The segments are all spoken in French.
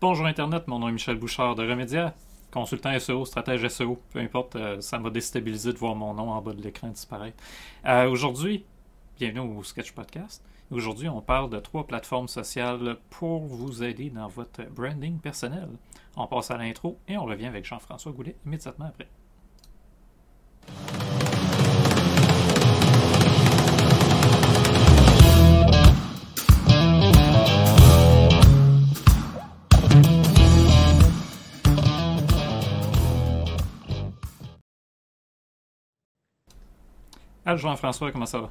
Bonjour Internet, mon nom est Michel Bouchard de Remédia, consultant SEO, stratège SEO, peu importe, euh, ça m'a déstabilisé de voir mon nom en bas de l'écran disparaître. Euh, aujourd'hui, bienvenue au Sketch Podcast. Aujourd'hui, on parle de trois plateformes sociales pour vous aider dans votre branding personnel. On passe à l'intro et on revient avec Jean-François Goulet immédiatement après. Ah, Jean-François, comment ça va?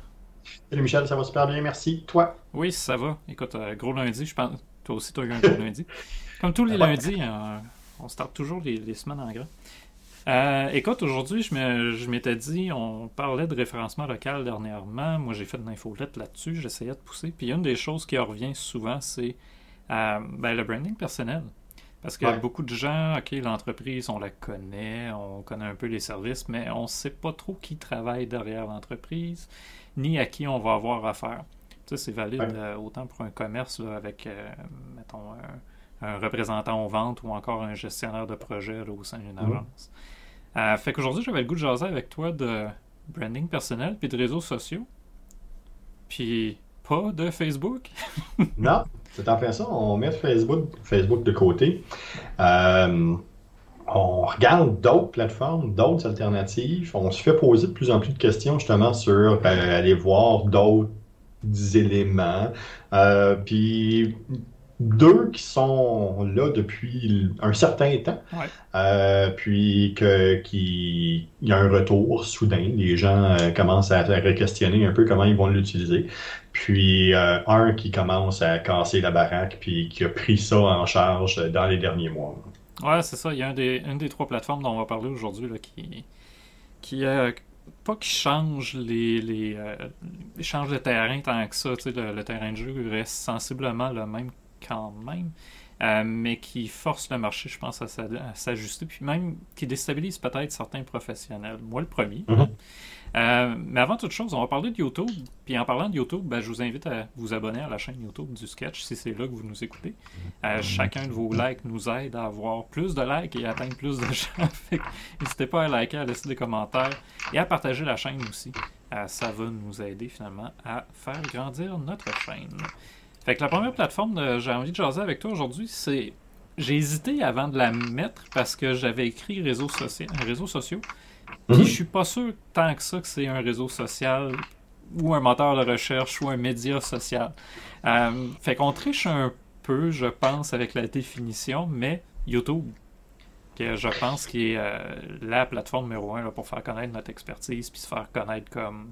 Salut Michel, ça va super bien, merci. Toi? Oui, ça va. Écoute, euh, gros lundi, je pense. Toi aussi, tu as eu un gros lundi. Comme tous les lundis, euh, on start toujours les, semaines en grand. Euh, écoute, aujourd'hui, je m'étais dit, on parlait de référencement local dernièrement. Moi, j'ai fait une infolette là-dessus, j'essayais de pousser. Puis une des choses qui revient souvent, c'est ben, le branding personnel. Parce que beaucoup de gens, OK, l'entreprise, on la connaît, on connaît un peu les services, mais on ne sait pas trop qui travaille derrière l'entreprise, ni à qui on va avoir affaire. Ça, c'est valide euh, autant pour un commerce avec, euh, mettons, un, représentant aux ventes ou encore un gestionnaire de projet au sein d'une mhm. agence. Euh, fait qu'aujourd'hui, j'avais le goût de jaser avec toi de branding personnel puis de réseaux sociaux. Puis pas de Facebook. non, c'est en fait ça. On met Facebook, Facebook de côté. Euh, on regarde d'autres plateformes, d'autres alternatives. On se fait poser de plus en plus de questions justement sur euh, aller voir d'autres éléments. Euh, puis deux qui sont là depuis un certain temps, euh, puis qu'il y a un retour soudain. Les gens euh, commencent à, questionner un peu comment ils vont l'utiliser. Puis euh, un qui commence à casser la baraque, puis qui a pris ça en charge dans les derniers mois. Ouais, c'est ça. Il y a une des trois plateformes dont on va parler aujourd'hui qui, qui pas qui change les, les, change le terrain tant que ça. Le, le terrain de jeu reste sensiblement le même quand même, euh, mais qui force le marché, je pense, à s'ajuster, puis même qui déstabilise peut-être certains professionnels. Moi, le premier. Mhm. Euh, mais avant toute chose, on va parler de YouTube. Puis en parlant de YouTube, ben, je vous invite à vous abonner à la chaîne YouTube du Sketch si c'est là que vous nous écoutez. Euh, chacun de vos likes nous aide à avoir plus de likes et à atteindre plus de gens. N'hésitez pas à liker, à laisser des commentaires et à partager la chaîne aussi. ça va nous aider finalement à faire grandir notre chaîne. Fait que la première plateforme j'ai envie de jaser avec toi aujourd'hui, c'est. J'ai hésité avant de la mettre parce que j'avais écrit réseaux sociaux. Puis mhm. je suis pas sûr tant que ça que c'est un réseau social ou un moteur de recherche ou un média social. Euh, fait qu'on triche un peu, je pense, avec la définition, mais YouTube, que je pense qui est euh, la plateforme numéro un pour faire connaître notre expertise puis se faire connaître comme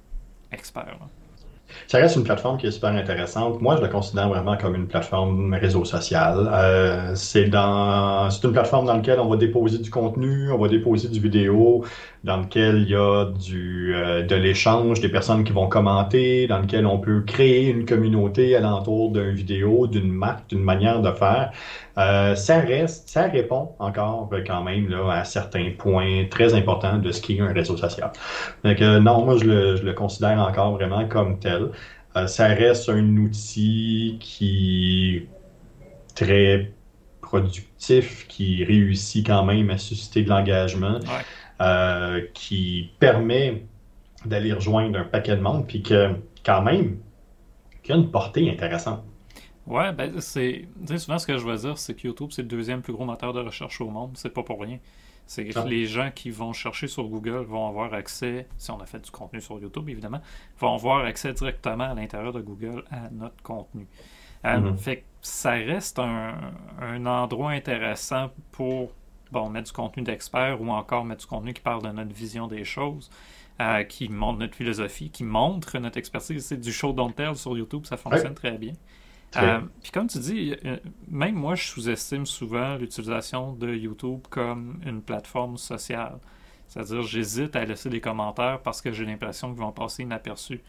expert. Ça reste une plateforme qui est super intéressante. Moi, je la considère vraiment comme une plateforme réseau social. Euh, c'est dans, c'est une plateforme dans laquelle on va déposer du contenu, on va déposer du vidéo, dans lequel il y a du, euh, de l'échange, des personnes qui vont commenter, dans lequel on peut créer une communauté alentour d'une vidéo, d'une marque, d'une manière de faire. Euh, ça reste, ça répond encore quand même là, à certains points très importants de ce qui est un réseau social. Donc, non, moi je le, je le, considère encore vraiment comme tel. Euh, ça reste un outil qui est très productif, qui réussit quand même à susciter de l'engagement, euh, qui permet d'aller rejoindre un paquet de monde, puis que quand même, qui a une portée intéressante. Ouais, ben c'est. souvent ce que je veux dire, c'est que YouTube, c'est le deuxième plus gros moteur de recherche au monde. C'est pas pour rien. C'est que les gens qui vont chercher sur Google vont avoir accès, si on a fait du contenu sur YouTube évidemment, vont avoir accès directement à l'intérieur de Google à notre contenu. Euh, mm-hmm. Fait que ça reste un, un, endroit intéressant pour bon, mettre du contenu d'expert ou encore mettre du contenu qui parle de notre vision des choses. Euh, qui montre notre philosophie, qui montre notre expertise. C'est du show don't tell sur YouTube, ça fonctionne très bien. Euh, puis comme tu dis, euh, même moi, je sous-estime souvent l'utilisation de YouTube comme une plateforme sociale. C'est-à-dire, j'hésite à laisser des commentaires parce que j'ai l'impression qu'ils vont passer inaperçus.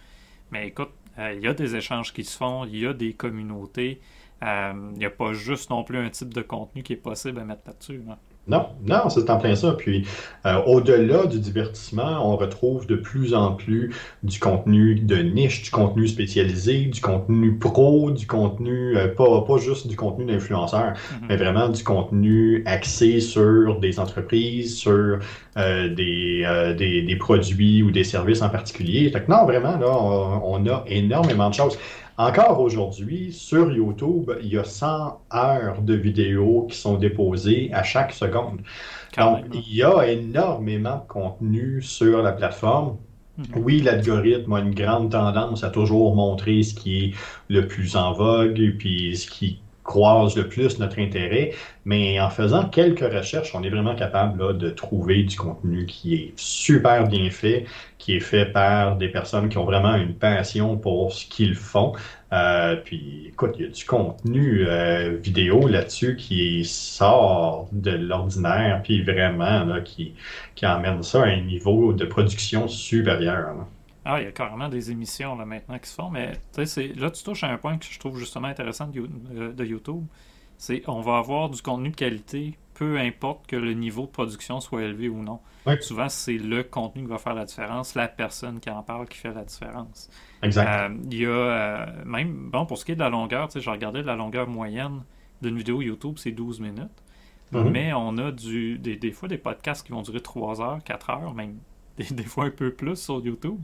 Mais écoute, euh, il y a des échanges qui se font, il y a des communautés. Il n'y a pas juste non plus un type de contenu qui est possible à mettre là-dessus. Non, non, c'est en plein ça. Puis, euh, au-delà du divertissement, on retrouve de plus en plus du contenu de niche, du contenu spécialisé, du contenu pro, du contenu, euh, pas, pas juste du contenu d'influenceur, Mhm. mais vraiment du contenu axé sur des entreprises, sur euh, des, euh, des, des produits ou des services en particulier. Fait que non, vraiment, là, on, on a énormément de choses. Encore aujourd'hui, sur YouTube, il y a 100 heures de vidéos qui sont déposées à chaque seconde. Quand Donc, même, hein. il y a énormément de contenu sur la plateforme. Mhm. Oui, l'algorithme a une grande tendance à toujours montrer ce qui est le plus en vogue et puis ce qui croise le plus notre intérêt, mais en faisant quelques recherches, on est vraiment capable là, de trouver du contenu qui est super bien fait, qui est fait par des personnes qui ont vraiment une passion pour ce qu'ils font. Euh, puis, écoute, il y a du contenu euh, vidéo là-dessus qui sort de l'ordinaire, puis vraiment là, qui, qui emmène ça à un niveau de production supérieur. là. Ah, il y a carrément des émissions là, maintenant qui se font, mais là, tu touches à un point que je trouve justement intéressant de, euh, de YouTube. C'est on va avoir du contenu de qualité, peu importe que le niveau de production soit élevé ou non. Ouais. Souvent, c'est le contenu qui va faire la différence, la personne qui en parle qui fait la différence. Exact. Euh, Il y a euh, même, bon, pour ce qui est de la longueur, tu sais, je regardais la longueur moyenne d'une vidéo YouTube, c'est 12 minutes. Mhm. Mais on a du, des, des fois des podcasts qui vont durer 3 heures, 4 heures, même des, des fois un peu plus sur YouTube.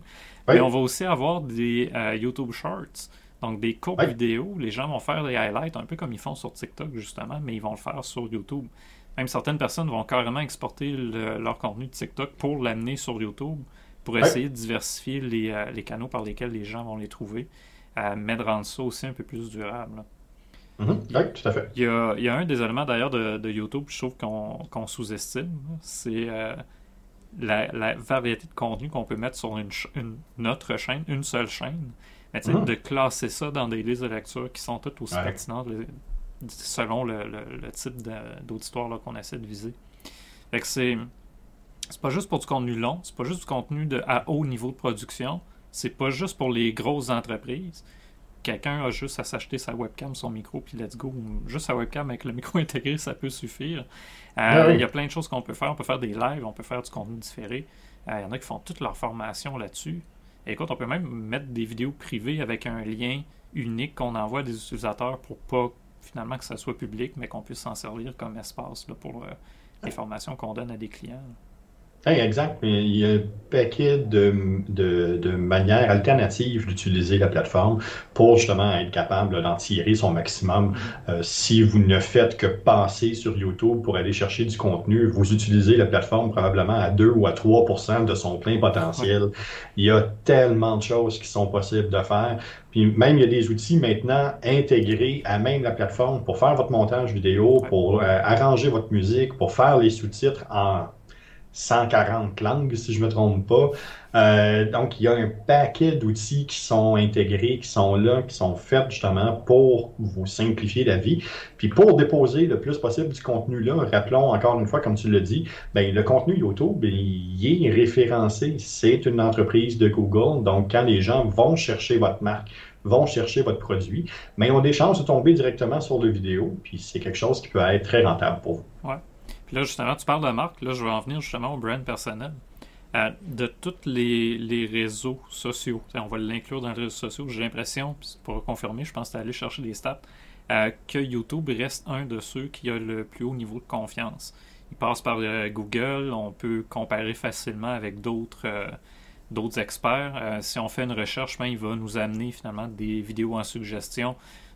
Oui. Mais on va aussi avoir des euh, YouTube Shorts, donc des courtes Oui. vidéos. Les gens vont faire des highlights, un peu comme ils font sur TikTok justement, mais ils vont le faire sur YouTube. Même certaines personnes vont carrément exporter le- leur contenu de TikTok pour l'amener sur YouTube, pour Oui. essayer de diversifier les, euh, les canaux par lesquels les gens vont les trouver, euh, mais de rendre ça aussi un peu plus durable. là. Mhm. Oui, tout à fait. Il y a, il y a un des éléments d'ailleurs de, de YouTube, je trouve qu'on sous-estime, c'est euh, la, la variété de contenu qu'on peut mettre sur une, une, notre chaîne, une seule chaîne. Mais Mhm. de classer ça dans des listes de lecture qui sont toutes aussi Ouais. pertinentes selon le, le- le type d'auditoire qu'on essaie de viser. Fait que c'est. C'est pas juste pour du contenu long, c'est pas juste du contenu de, à haut niveau de production, c'est pas juste pour les grosses entreprises. Quelqu'un a juste à s'acheter sa webcam, son micro, puis let's go. Juste sa webcam avec le micro intégré, ça peut suffire. Euh, Ah oui. Il y a plein de choses qu'on peut faire. On peut faire des lives, on peut faire du contenu différé. Euh, Il y en a qui font toute leur formation là-dessus. Et écoute, on peut même mettre des vidéos privées avec un lien unique qu'on envoie à des utilisateurs pour pas finalement que ça soit public, mais qu'on puisse s'en servir comme espace là, pour euh, les formations qu'on donne à des clients. Hey, exact. Mais Il y a un paquet de, de, de manières alternatives d'utiliser la plateforme pour justement être capable d'en tirer son maximum. Euh, si vous ne faites que passer sur YouTube pour aller chercher du contenu, vous utilisez la plateforme probablement à 2 ou à 3% de son plein potentiel. Il y a tellement de choses qui sont possibles de faire. Puis même, il y a des outils maintenant intégrés à même la plateforme pour faire votre montage vidéo, pour euh, arranger votre musique, pour faire les sous-titres en 140 langues, si je ne me trompe pas. Euh, donc, il y a un paquet d'outils qui sont intégrés, qui sont là, qui sont faits justement pour vous simplifier la vie. Puis pour déposer le plus possible du contenu là, rappelons encore une fois, comme tu l'as dit, ben, le contenu YouTube, il est référencé. C'est une entreprise de Google. Donc, quand les gens vont chercher votre marque, vont chercher votre produit, mais ils ont des chances de tomber directement sur le vidéo. Puis c'est quelque chose qui peut être très rentable pour vous. Ouais. Là, justement, tu parles de marque. Là, je vais en venir justement au brand personnel. Euh, de tous les, les réseaux sociaux, on va l'inclure dans les réseaux sociaux, j'ai l'impression, pour confirmer, je pense que tu aller chercher des stats, euh, que YouTube reste un de ceux qui a le plus haut niveau de confiance. Il passe par euh, Google, on peut comparer facilement avec d'autres d'autres experts. Si on fait une recherche, ben, il va nous amener finalement des vidéos en suggestion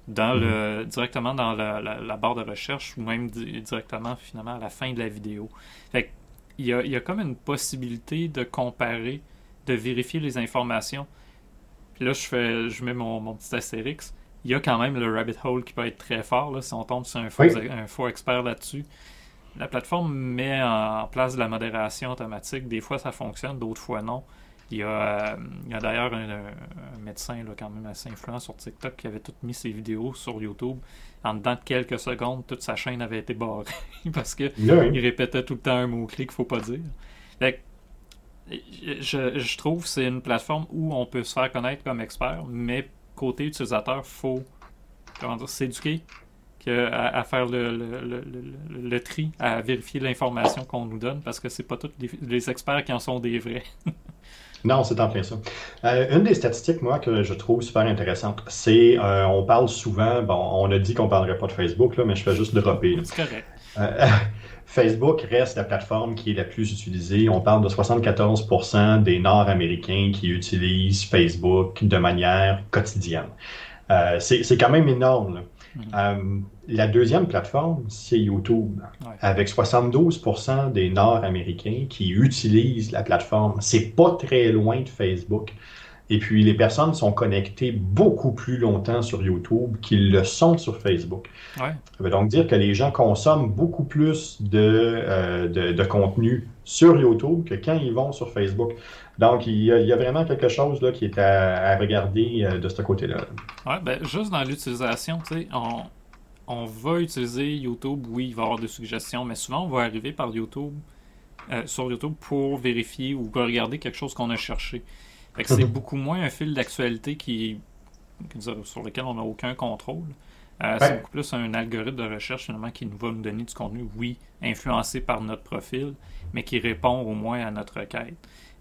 dans le, directement dans la, la- la barre de recherche ou même di- directement finalement à la fin de la vidéo. Fait il y a, il y a comme une possibilité de comparer, de vérifier les informations. Puis là, je fais, je mets mon, mon petit astérix. Il y a quand même le rabbit hole qui peut être très fort là, si on tombe sur un faux, Oui. un faux expert là-dessus. La plateforme met en place de la modération automatique. Des fois, ça fonctionne, d'autres fois non. Il y a, euh, il y a d'ailleurs un, un médecin là, quand même assez influent sur TikTok qui avait tout mis ses vidéos sur YouTube. En dedans de quelques secondes, toute sa chaîne avait été barrée parce que Là, hein, il répétait tout le temps un mot-clé qu'il faut pas dire. Fait que, je, je trouve que c'est une plateforme où on peut se faire connaître comme expert, mais côté utilisateur, faut comment dire, s'éduquer. à, faire le, le, tri, à vérifier l'information qu'on nous donne, parce que c'est pas tous les, experts qui en sont des vrais. non, c'est en plein ça. Euh, une des statistiques, moi, que je trouve super intéressante, c'est, euh, on parle souvent, bon, on a dit qu'on parlerait pas de Facebook, là, mais je fais juste dropper. C'est correct. Euh, Facebook reste la plateforme qui est la plus utilisée. On parle de 74% des Nord-Américains qui utilisent Facebook de manière quotidienne. Euh, c'est quand même énorme. Mm-hmm. La deuxième plateforme, c'est YouTube, avec 72% des Nord-Américains qui utilisent la plateforme. C'est pas très loin de Facebook. Et puis, les personnes sont connectées beaucoup plus longtemps sur YouTube qu'ils le sont sur Facebook. Ça veut donc dire que les gens consomment beaucoup plus de, euh, de, contenu sur YouTube que quand ils vont sur Facebook. Donc, il y a, vraiment quelque chose là, qui est à, regarder euh, de ce côté-là. Oui, ben, juste dans l'utilisation, tu sais, on, on va utiliser YouTube, oui, il va y avoir des suggestions, mais souvent, on va arriver par YouTube, euh, sur YouTube pour vérifier ou regarder quelque chose qu'on a cherché c'est mhm. beaucoup moins un fil d'actualité qui, sur lequel on n'a aucun contrôle. Euh, c'est beaucoup plus un algorithme de recherche finalement qui nous va nous donner du contenu, oui, influencé par notre profil, mais qui répond au moins à notre requête.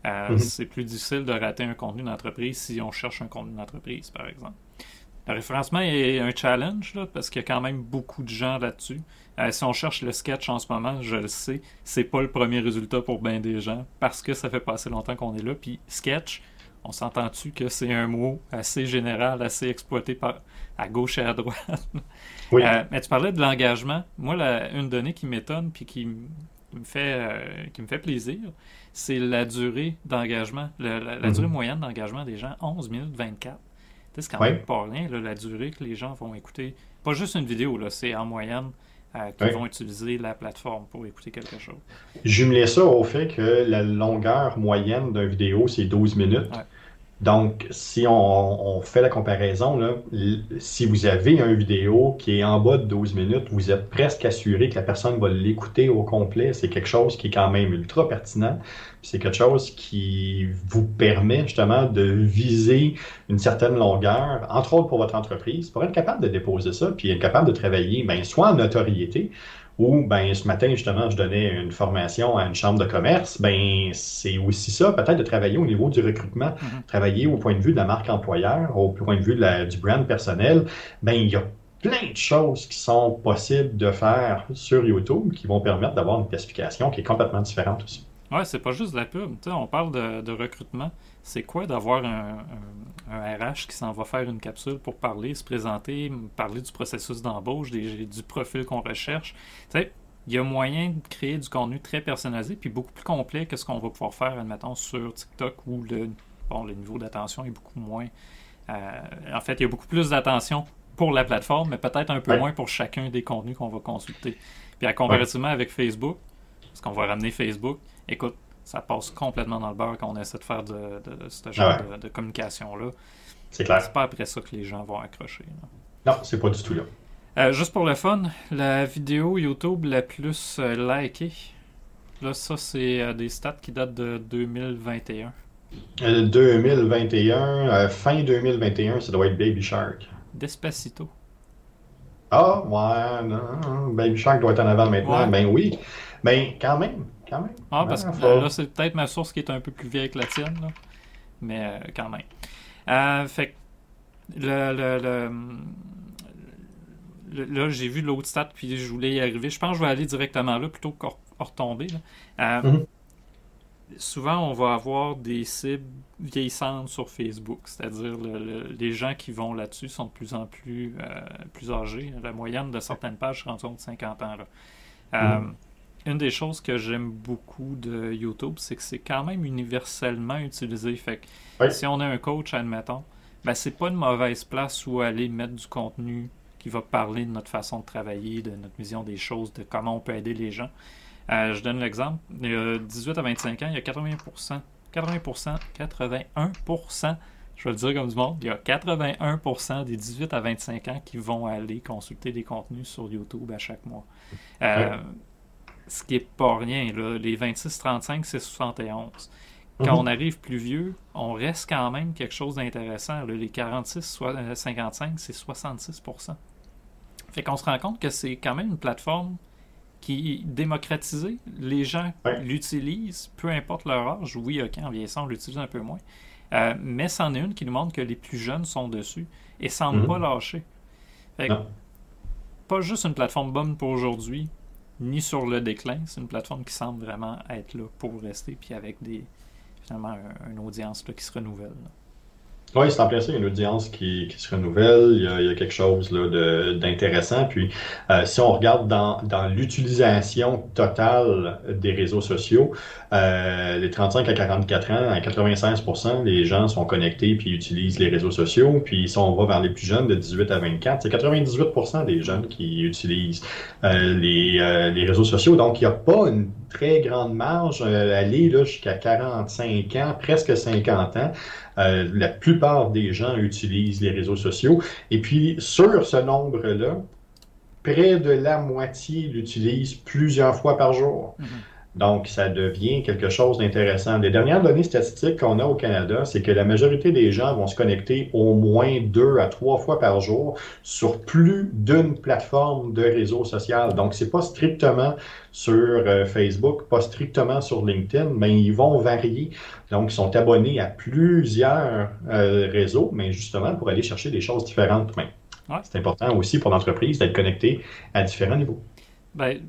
Euh, mhm. C'est plus difficile de rater un contenu d'entreprise si on cherche un contenu d'entreprise, par exemple. Le référencement est un challenge là, parce qu'il y a quand même beaucoup de gens là-dessus. Euh, si on cherche le sketch en ce moment, je le sais, c'est pas le premier résultat pour bien des gens parce que ça fait pas assez longtemps qu'on est là. Puis sketch, on s'entend-tu que c'est un mot assez général, assez exploité par, à gauche et à droite? Oui. Euh, mais tu parlais de l'engagement. Moi, une donnée qui m'étonne puis qui, me fait, euh, qui me fait plaisir, c'est la durée d'engagement, la, mhm. durée moyenne d'engagement des gens, 11 minutes 24. C'est quand même pas rien, la durée que les gens vont écouter. Pas juste une vidéo, c'est en moyenne euh, qu'ils vont utiliser la plateforme pour écouter quelque chose. Jumelez ça au fait que la longueur moyenne d'une vidéo, c'est 12 minutes. Donc, si on, fait la comparaison, là, si vous avez une vidéo qui est en bas de 12 minutes, vous êtes presque assuré que la personne va l'écouter au complet. C'est quelque chose qui est quand même ultra pertinent. C'est quelque chose qui vous permet justement de viser une certaine longueur, entre autres pour votre entreprise, pour être capable de déposer ça, puis être capable de travailler, bien, soit en notoriété, ou ben ce matin justement je donnais une formation à une chambre de commerce, ben c'est aussi ça peut-être de travailler au niveau du recrutement, mm-hmm. travailler au point de vue de la marque employeur, au point de vue du brand personnel, ben il y a plein de choses qui sont possibles de faire sur YouTube qui vont permettre d'avoir une classification qui est complètement différente aussi. Ouais, c'est pas juste de la pub. on parle de, recrutement. C'est quoi d'avoir un, RH qui s'en va faire une capsule pour parler, se présenter, parler du processus d'embauche, du profil qu'on recherche? il y a moyen de créer du contenu très personnalisé puis beaucoup plus complet que ce qu'on va pouvoir faire, admettons, sur TikTok où le, bon, le niveau d'attention est beaucoup moins. Euh, en fait, il y a beaucoup plus d'attention pour la plateforme, mais peut-être un peu moins pour chacun des contenus qu'on va consulter. Puis à comparativement avec Facebook, parce qu'on va ramener Facebook, écoute, ça passe complètement dans le beurre quand on essaie de faire de, ce genre de, communication-là. C'est clair. C'est pas après ça que les gens vont accrocher. Non, c'est pas du tout là. Euh, juste pour le fun, la vidéo YouTube la plus euh, likée, là, ça, c'est euh, des stats qui datent de 2021. 2021, fin 2021, ça doit être Baby Shark. Despacito. Ah, ouais, non, Baby Shark doit être en avant maintenant. Ben oui. Ben, quand même, quand même. Ah, parce que là, c'est peut-être ma source qui est un peu plus vieille que la tienne, là. mais euh, quand même. Euh, fait que, le, le, le, là, j'ai vu l'autre stat, puis je voulais y arriver. Je pense que je vais aller directement là plutôt que retomber. Euh, mhm. Souvent, on va avoir des cibles vieillissantes sur Facebook, c'est-à-dire les gens qui vont là-dessus sont de plus en plus, plus âgés. La moyenne de certaines pages se rend de 50 ans. Là. Mhm une des choses que j'aime beaucoup de YouTube, c'est que c'est quand même universellement utilisé. Fait que si on a un coach, admettons, ben c'est pas une mauvaise place où aller mettre du contenu qui va parler de notre façon de travailler, de notre vision des choses, de comment on peut aider les gens. Euh, je donne l'exemple. Il y a 18 à 25 ans, il y a 80%, 80%, 81%, je vais le dire comme du monde, il y a 81% des 18 à 25 ans qui vont aller consulter des contenus sur YouTube à chaque mois. Euh, ce qui est pas rien. Là. Les 26-35, c'est 71. Quand mhm. on arrive plus vieux, on reste quand même quelque chose d'intéressant. Les 46-55, c'est 66% Fait qu'on se rend compte que c'est quand même une plateforme qui est démocratisée. Les gens l'utilisent, peu importe leur âge. Oui, ok, en vieillissant, on l'utilise un peu moins. Euh, mais c'en est une qui nous montre que les plus jeunes sont dessus et semblent mhm. pas lâcher. pas juste une plateforme bonne pour aujourd'hui, ni sur le déclin. C'est une plateforme qui semble vraiment être là pour rester, puis avec des finalement une audience qui se renouvelle. Oui, c'est en plein ça. Il y a une audience qui, qui se renouvelle. Il y a, il y a quelque chose d'intéressant. Puis, euh, si on regarde dans, dans l'utilisation totale des réseaux sociaux, euh, les 35 à 44 ans, à 96% les gens sont connectés puis utilisent les réseaux sociaux. Puis, si on va vers les plus jeunes, de 18 à 24, c'est 98% des jeunes qui utilisent euh, les, euh, les réseaux sociaux. Donc, il n'y a pas une très grande marge euh, aller jusqu'à 45 ans, presque 50 ans. Euh, la plupart des gens utilisent les réseaux sociaux. Et puis, sur ce nombre-là, près de la moitié l'utilisent plusieurs fois par jour. Mm-hmm. Donc, ça devient quelque chose d'intéressant. Les dernières données statistiques qu'on a au Canada, c'est que la majorité des gens vont se connecter au moins deux à trois fois par jour sur plus d'une plateforme de réseau social. Donc, c'est pas strictement sur euh, Facebook, pas strictement sur LinkedIn, mais ils vont varier. Donc, ils sont abonnés à plusieurs euh, réseaux, mais justement pour aller chercher des choses différentes. C'est important aussi pour l'entreprise d'être connecté à différents niveaux. Ben,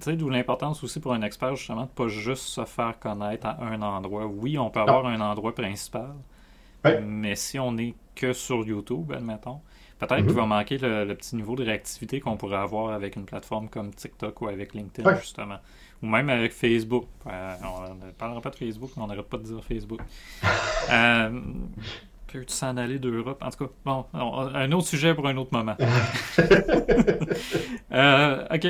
sais, d'où l'importance aussi pour un expert, justement, de pas juste se faire connaître à un endroit. Oui, on peut avoir un endroit principal, mais si on n'est que sur YouTube, admettons, peut-être qu'il mhm. va manquer le, petit niveau de réactivité qu'on pourrait avoir avec une plateforme comme TikTok ou avec LinkedIn, justement. Ou même avec Facebook. Euh, on ne parlera pas de Facebook, mais on n'arrête pas de dire Facebook. euh, Peux-tu s'en aller d'Europe? En tout cas, bon, un autre sujet pour un autre moment. euh, OK.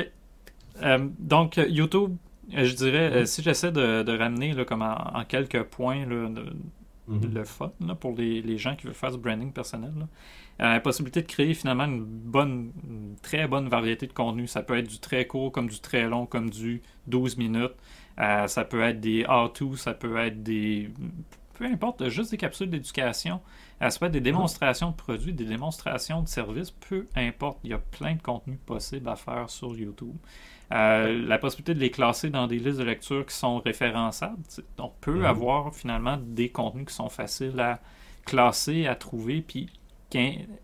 Euh, donc, YouTube, euh, je dirais, euh, si j'essaie de, ramener là, comme en, quelques points mm-hmm. le fun pour les, gens qui veulent faire du branding personnel, la possibilité de créer finalement une bonne, très bonne variété de contenu. Ça peut être du très court, comme du très long, comme du 12 minutes. ça peut être des how-to, ça peut être des. Peu importe, juste des capsules d'éducation. ça peut être des démonstrations de produits, des démonstrations de services, peu importe. Il y a plein de contenus possibles à faire sur YouTube. Euh, la possibilité de les classer dans des listes de lecture qui sont référençables. On peut mhm. avoir finalement des contenus qui sont faciles à classer, à trouver, puis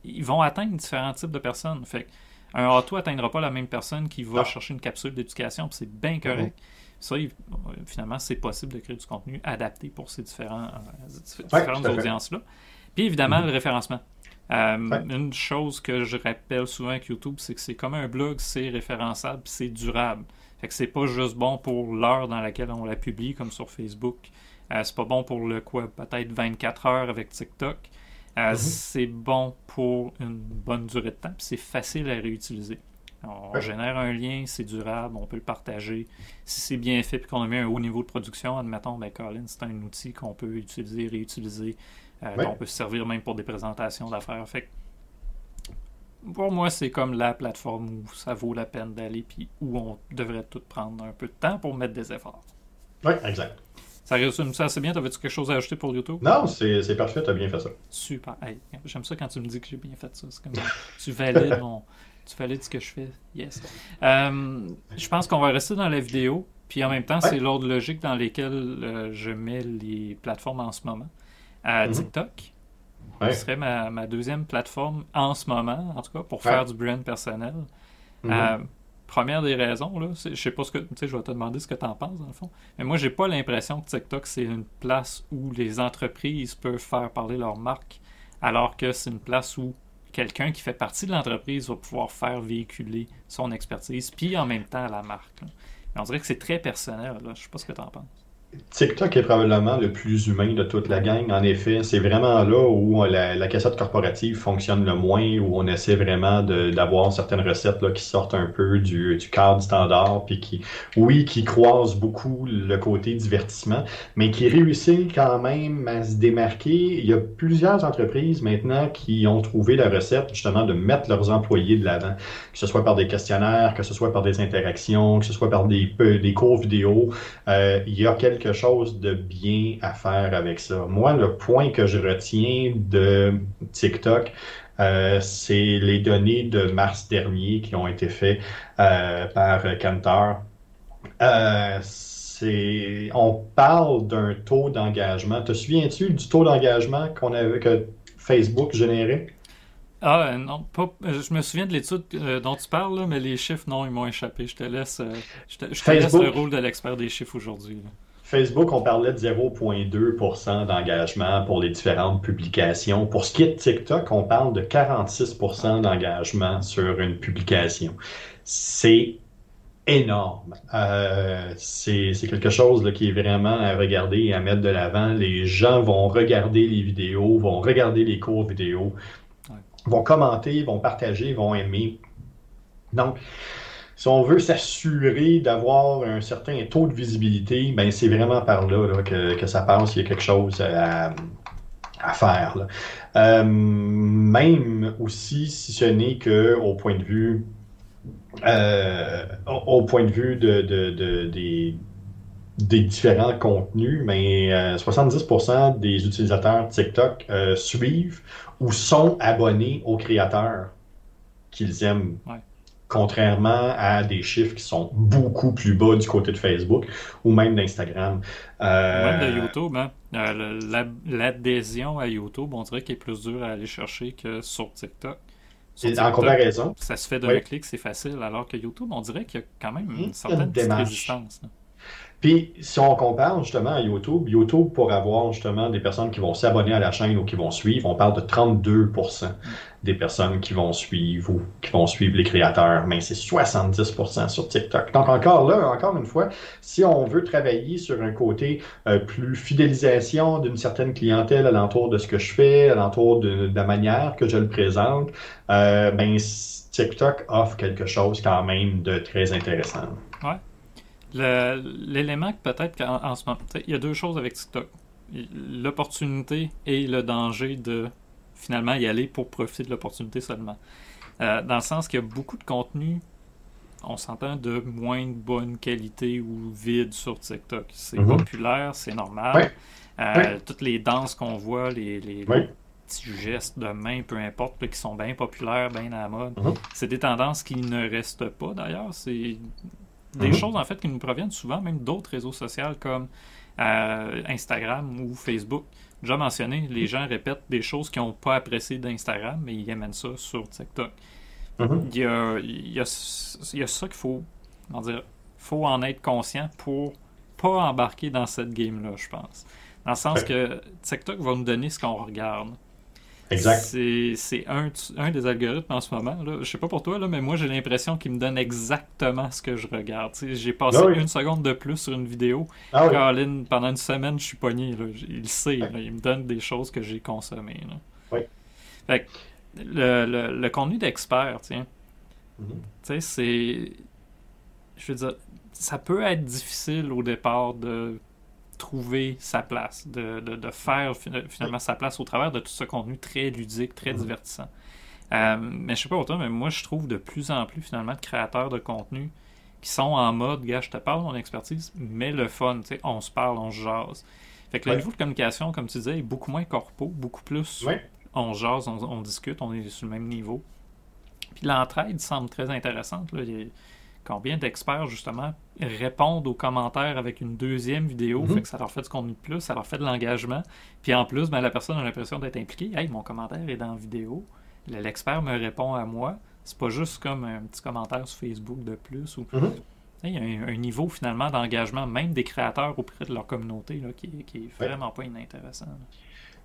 ils vont atteindre différents types de personnes. Fait un auto n'atteindra pas la même personne qui va chercher une capsule d'éducation, puis c'est bien correct. Mhm. Ça, finalement, c'est possible de créer du contenu adapté pour ces différents, euh, différentes audiences-là. Puis évidemment, mhm. le référencement. Euh, une chose que je rappelle souvent avec YouTube, c'est que c'est comme un blog, c'est référençable, c'est durable. Fait que c'est pas juste bon pour l'heure dans laquelle on la publie, comme sur Facebook. Euh, c'est pas bon pour le quoi, peut-être 24 heures avec TikTok. Euh, mm-hmm. C'est bon pour une bonne durée de temps, c'est facile à réutiliser. On génère un lien, c'est durable, on peut le partager. Si c'est bien fait et qu'on a mis un haut niveau de production, admettons, ben Colin, c'est un outil qu'on peut utiliser, réutiliser euh, on peut se servir même pour des présentations d'affaires. Fait pour moi, c'est comme la plateforme où ça vaut la peine d'aller, puis où on devrait tout prendre un peu de temps pour mettre des efforts. Oui, exact. Ça résume ça assez bien. T'avais-tu quelque chose à ajouter pour YouTube? Non, c'est parfait, t'as bien fait ça. Super. J'aime ça quand tu me dis que j'ai bien fait ça. C'est comme tu valides tu valides ce que je fais. Yes. Euh, je pense qu'on va rester dans la vidéo. Puis en même temps, c'est l'ordre logique dans lequel euh, je mets les plateformes en ce moment à mhm. TikTok. Ce serait ma, deuxième plateforme en ce moment, en tout cas, pour faire du brand personnel. Mhm. Euh, première des raisons, là, je sais pas ce que. Tu sais, je vais te demander ce que tu en penses, dans le fond. Mais moi, j'ai pas l'impression que TikTok, c'est une place où les entreprises peuvent faire parler leur marque, alors que c'est une place où quelqu'un qui fait partie de l'entreprise va pouvoir faire véhiculer son expertise, puis en même temps la marque. on dirait que c'est très personnel. Là. Je sais pas ce que tu en penses. TikTok est probablement le plus humain de toute la gang. En effet, c'est vraiment là où la, cassette corporative fonctionne le moins, où on essaie vraiment d'avoir certaines recettes là, qui sortent un peu du, du cadre standard, puis qui, oui, qui croisent beaucoup le côté divertissement, mais qui réussissent quand même à se démarquer. Il y a plusieurs entreprises maintenant qui ont trouvé la recette justement de mettre leurs employés de l'avant, que ce soit par des questionnaires, que ce soit par des interactions, que ce soit par des, des cours vidéo. Euh, il y a quelques chose de bien à faire avec ça. Moi, le point que je retiens de TikTok, Euh, c'est les données de mars dernier qui ont été faites euh, par Kantar. Euh, on parle d'un taux d'engagement. Te souviens-tu du taux d'engagement qu'on avait, que Facebook générait? Ah non, pas, je me souviens de l'étude dont tu parles, mais les chiffres, non, ils m'ont échappé. Je te laisse, je te, laisse le rôle de l'expert des chiffres aujourd'hui. Facebook, on parlait de 0,2% d'engagement pour les différentes publications. Pour ce qui est de TikTok, on parle de 46% d'engagement sur une publication. C'est énorme. Euh, c'est quelque chose qui est vraiment à regarder et à mettre de l'avant. Les gens vont regarder les vidéos, vont regarder les cours vidéo, vont commenter, vont partager, vont aimer. Donc, si on veut s'assurer d'avoir un certain taux de visibilité, ben c'est vraiment par là, que, ça passe. Il y a quelque chose à, faire. Euh, même aussi, si ce n'est que au point de vue, euh, au point de vue de, des, différents contenus, mais 70% euh, des utilisateurs TikTok suivent ou sont abonnés aux créateurs qu'ils aiment contrairement à des chiffres qui sont beaucoup plus bas du côté de Facebook ou même d'Instagram. Euh, même de YouTube, hein? Euh, l'adhésion à YouTube, on dirait qu'elle est plus dure à aller chercher que sur TikTok. en comparaison? Ça se fait d'un clic, c'est facile, alors que YouTube, on dirait qu'il y a quand même une certaine résistance. Puis, si on compare justement à YouTube, YouTube, pour avoir justement des personnes qui vont s'abonner à la chaîne ou qui vont suivre, on parle de 32% des personnes qui vont suivre ou qui vont suivre les créateurs, mais c'est 70% sur TikTok. Donc, encore là, encore une fois, si on veut travailler sur un côté euh, plus fidélisation d'une certaine clientèle alentour de ce que je fais, alentour de, de la manière que je le présente, euh, ben, TikTok offre quelque chose quand même de très intéressant. Ouais. L'élément que peut-être qu'en ce moment, il y a deux choses avec TikTok. L'opportunité et le danger de finalement y aller pour profiter de l'opportunité seulement. Euh, dans le sens qu'il y a beaucoup de contenu, on s'entend, de moins bonne qualité ou vide sur TikTok. C'est mhm. populaire, c'est normal. Euh, toutes les danses qu'on voit, les, petits gestes de main, peu importe, qui sont bien populaires, bien à la mode, mhm. c'est des tendances qui ne restent pas d'ailleurs. C'est des mhm. choses, en fait, qui nous proviennent souvent même d'autres réseaux sociaux comme euh, Instagram ou Facebook. Déjà mentionné, les gens répètent des choses qu'ils n'ont pas appréciées d'Instagram, mais ils amènent ça sur TikTok. Mhm. il, y a, il, y a, ça qu'il faut, dire, faut en être conscient pour pas embarquer dans cette game-là, je pense. Dans le sens que TikTok va nous donner ce qu'on regarde. Exact. C'est un, un, des algorithmes en ce moment. Là. Je sais pas pour toi, là, mais moi j'ai l'impression qu'il me donne exactement ce que je regarde. J'ai passé ah une seconde de plus sur une vidéo. Ah pendant une semaine, je suis pogné. Là. Il sait. Il me donne des choses que j'ai consommées. Oui. Fait le, le, le, contenu d'expert, tiens. Mm-hmm. C'est. Je veux dire, ça peut être difficile au départ de trouver sa place, de, de, faire finalement sa place au travers de tout ce contenu très ludique, très mhm. divertissant. Euh, mais je sais pas autant, mais moi je trouve de plus en plus finalement de créateurs de contenu qui sont en mode, gars, je te parle de mon expertise, mais le fun, tu sais, on se parle, on se jase. Fait que le niveau de communication, comme tu disais, est beaucoup moins corpo, beaucoup plus on jase, on, discute, on est sur le même niveau. Puis l'entraide semble très intéressante. Là. Combien d'experts, justement, répondent aux commentaires avec une deuxième vidéo, mhm. fait que ça leur fait du contenu de plus, ça leur fait de l'engagement. Puis en plus, ben, la personne a l'impression d'être impliquée. Hey, mon commentaire est dans la vidéo. L'expert me répond à moi. C'est pas juste comme un petit commentaire sur Facebook de plus. Ou... Mhm. Il y a un, niveau finalement d'engagement, même des créateurs auprès de leur communauté, là, qui, qui est vraiment pas inintéressant.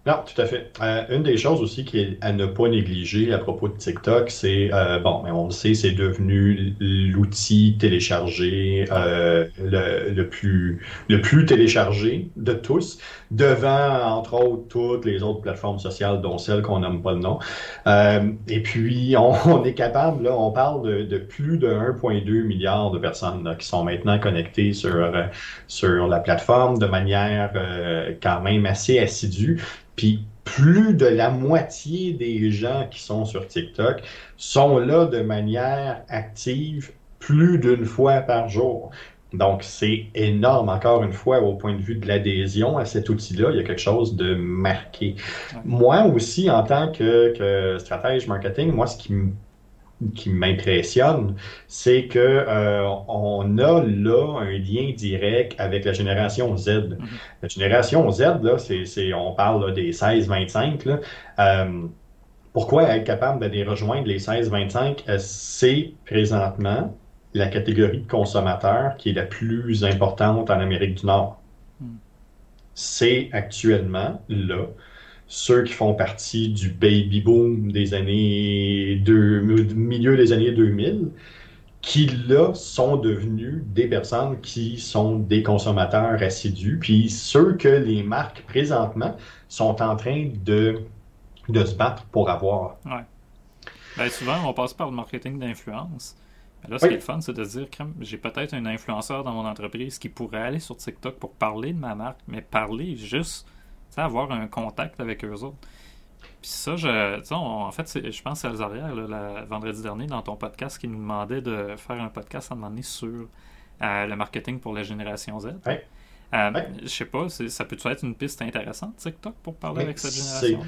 Non, tout à fait. Euh, une des choses aussi qui est à ne pas négliger à propos de TikTok, c'est, euh, bon, mais on le sait, c'est devenu l'outil téléchargé euh, le, plus, le plus téléchargé de tous, devant, entre autres, toutes les autres plateformes sociales, dont celles qu'on nomme pas le nom. et puis, on, est capable, là, on parle de, plus de 1,2 milliard de personnes là, qui sont maintenant connectées sur, sur la plateforme de manière quand même assez assidue. Puis plus de la moitié des gens qui sont sur TikTok sont là de manière active plus d'une fois par jour. Donc, c'est énorme, encore une fois, au point de vue de l'adhésion à cet outil-là. Il y a quelque chose de marqué. Moi aussi, en tant que, que stratège marketing, moi, ce qui me qui m'impressionne, c'est que euh, on a là un lien direct avec la génération Z. Mm-hmm. La génération Z, là, c'est, on parle des 16-25. Euh, pourquoi être capable de les rejoindre les 16-25? Euh, c'est présentement la catégorie de consommateurs qui est la plus importante en Amérique du Nord. Mm. C'est actuellement là ceux qui font partie du baby boom des années deux, milieu des années 2000, qui là sont devenus des personnes qui sont des consommateurs assidus, puis ceux que les marques présentement sont en train de, de se battre pour avoir. Ouais. Ben, souvent, on passe par le marketing d'influence. Là, ce qui est le fun, c'est de dire que j'ai peut-être un influenceur dans mon entreprise qui pourrait aller sur TikTok pour parler de ma marque, mais parler juste avoir un contact avec eux autres. Puis ça, je, en fait, je pense à Alzaria, le vendredi dernier, dans ton podcast, qui nous demandait de faire un podcast à un moment donné sur euh, le marketing pour la génération Z. Euh, je sais pas, ça peut être une piste intéressante, TikTok, pour parler avec cette génération?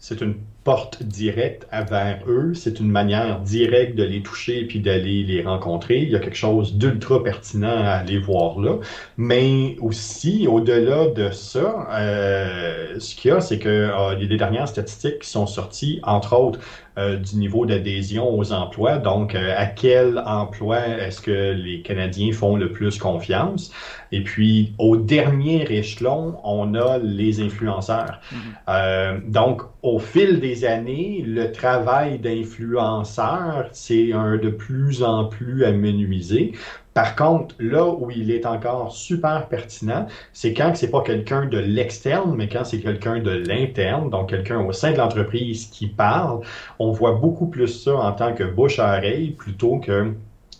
C'est une porte directe vers eux, c'est une manière directe de les toucher puis d'aller les rencontrer. Il y a quelque chose d'ultra pertinent à aller voir là. Mais aussi, au-delà de ça, euh, ce qu'il y a, c'est que euh, dernières statistiques qui sont sorties, entre autres, euh, du niveau d'adhésion aux emplois. Donc, euh, à quel emploi est-ce que les Canadiens font le plus confiance? Et puis, au dernier échelon, on a les influenceurs. Mm-hmm. Euh, donc, au fil des années, le travail d'influenceur, c'est un de plus en plus amenuisé. Par contre, là où il est encore super pertinent, c'est quand c'est pas quelqu'un de l'externe, mais quand c'est quelqu'un de l'interne, donc quelqu'un au sein de l'entreprise qui parle. On voit beaucoup plus ça en tant que bouche à oreille plutôt que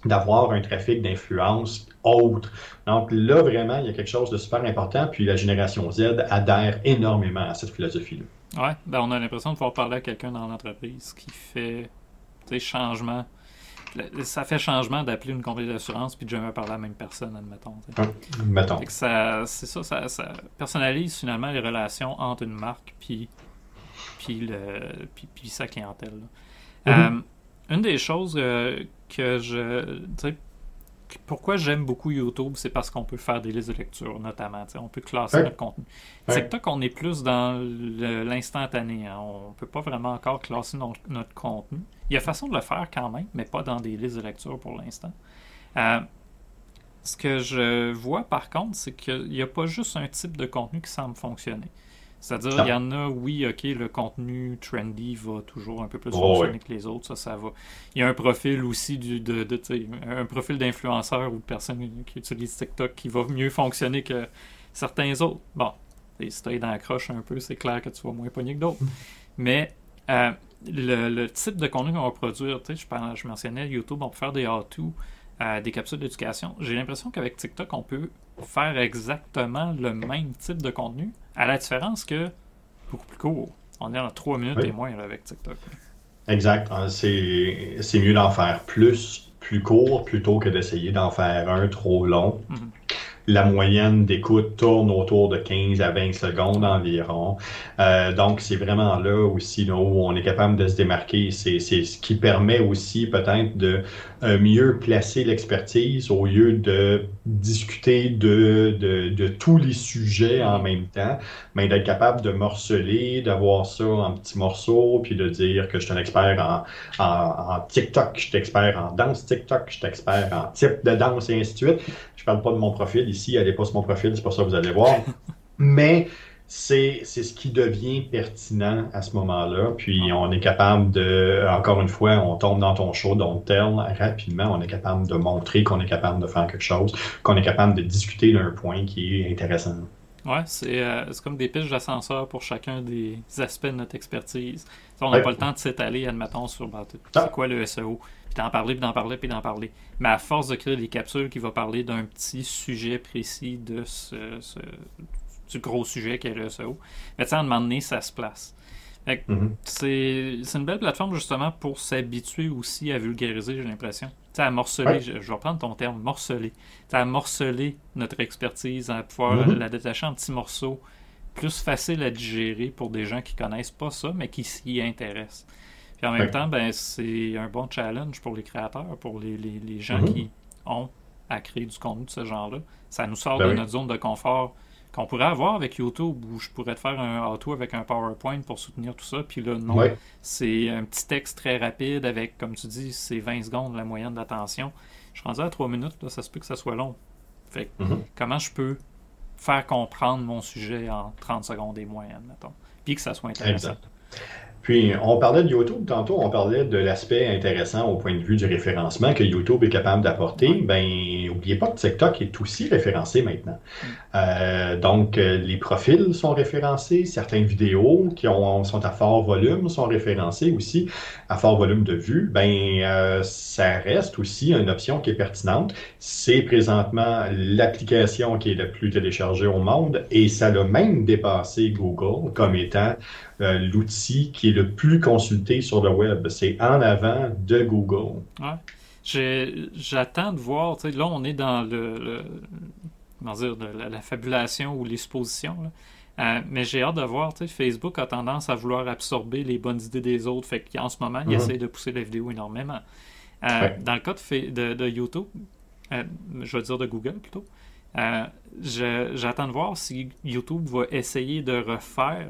d'avoir un trafic d'influence autre. Donc là, vraiment, il y a quelque chose de super important, puis la génération Z adhère énormément à cette philosophie-là. Ouais, ben on a l'impression de pouvoir parler à quelqu'un dans l'entreprise qui fait des changements ça fait changement d'appeler une compagnie d'assurance puis de jamais parler à la même personne, admettons. Mettons. c'est ça, ça, personnalise finalement les relations entre une marque puis, puis, le, puis, sa clientèle. Mm-hmm. Euh, une des choses euh, que je pourquoi j'aime beaucoup YouTube, c'est parce qu'on peut faire des listes de lecture, notamment. On peut classer notre contenu. TikTok, on est plus dans l'instantané. Hein. On ne peut pas vraiment encore classer notre contenu. Il y a façon de le faire quand même, mais pas dans des listes de lecture pour l'instant. Euh, ce que je vois par contre, c'est qu'il n'y a pas juste un type de contenu qui semble fonctionner. C'est-à-dire, il y en a, oui, ok, le contenu trendy va toujours un peu plus oh, fonctionner que les autres, ça, ça va. Il y a un profil aussi du, de, de un profil d'influenceur ou de personne qui utilise TikTok qui va mieux fonctionner que certains autres. Bon, si tu dans la croche un peu, c'est clair que tu vas moins pogner que d'autres. Mais euh, le, type de contenu qu'on va produire, je, je mentionnais YouTube, on peut faire des how-to, euh, des capsules d'éducation. J'ai l'impression qu'avec TikTok, on peut faire exactement le même type de contenu, à la différence que beaucoup plus court. On est en 3 minutes et moins avec TikTok. Exact. Ah, c'est mieux d'en faire plus, plus court, plutôt que d'essayer d'en faire un trop long. Mm-hmm la moyenne d'écoute tourne autour de 15 à 20 secondes environ. Euh, donc, c'est vraiment là aussi où on est capable de se démarquer. C'est ce qui permet aussi peut-être de euh, mieux placer l'expertise au lieu de discuter de, de, tous les sujets en même temps, mais d'être capable de morceler, d'avoir ça en petits morceaux, puis de dire que je suis un expert en, en, TikTok, je suis expert en danse TikTok, je suis expert en type de danse et ainsi de suite. Je parle pas de mon profil ici, elle n'est pas sur mon profil, c'est pour ça que vous allez voir. Mais c'est ce qui devient pertinent à ce moment-là. Puis on est capable de, encore une fois, on tombe dans ton show, donc tel, rapidement, on est capable de montrer qu'on est capable de faire quelque chose, qu'on est capable de discuter d'un point qui est intéressant. Ouais, euh, c'est comme des pistes d'ascenseur pour chacun des aspects de notre expertise. on n'a pas le temps de s'étaler, admettons, sur bah, c'est ah. quoi le SEO puis d'en parler, puis d'en parler, puis d'en parler. Mais à force de créer des capsules qui vont parler d'un petit sujet précis de ce, du gros sujet qu'est le SEO, mais tu sais, à un moment donné, ça se place. Mm-hmm. C'est une belle plateforme justement pour s'habituer aussi à vulgariser, j'ai l'impression. à morceler, je, vais prendre ton terme, morceler. à morceler notre expertise, à pouvoir Mhm. la détacher en petits morceaux, plus facile à digérer pour des gens qui connaissent pas ça, mais qui s'y intéressent. Puis en même Ouais. temps, ben, c'est un bon challenge pour les créateurs, pour les, les- les gens Mhm. qui ont à créer du contenu de ce genre-là. Ça nous sort Ben de oui. notre zone de confort qu'on pourrait avoir avec YouTube, où je pourrais te faire un auto avec un PowerPoint pour soutenir tout ça, puis là, non. Ouais. C'est un petit texte très rapide avec, comme tu dis, c'est 20 secondes la moyenne d'attention. Je suis rendu à 3 minutes, là, ça se peut que ça soit long. Fait que, Mhm. comment je peux faire comprendre mon sujet en 30 secondes et moins, admettons, puis que ça soit intéressant. Exact. Puis, on parlait de YouTube tantôt, on parlait de l'aspect intéressant au point de vue du référencement que YouTube est capable d'apporter. Ben, oubliez pas que TikTok est aussi référencé maintenant. Mm. Euh, donc, euh, les profils sont référencés, certaines vidéos qui ont, sont à fort volume sont référencées aussi, à fort volume de vues. Ben, euh, ça reste aussi une option qui est pertinente. C'est présentement l'application qui est la plus téléchargée au monde et ça a même dépassé Google comme étant euh, l'outil qui est le plus consulté sur le web. C'est en avant de Google. Ouais. J'attends de voir, là on est dans le, le- comment dire, de la, la fabulation ou les suppositions, là. Euh, mais j'ai hâte de voir, Facebook a tendance à vouloir absorber les bonnes idées des autres, fait qu'en ce moment, il Mhm. essaie de pousser la vidéo énormément. Euh, Ouais. Dans le cas de, de, de YouTube, je veux dire de Google plutôt, j'attends de voir si YouTube va essayer de refaire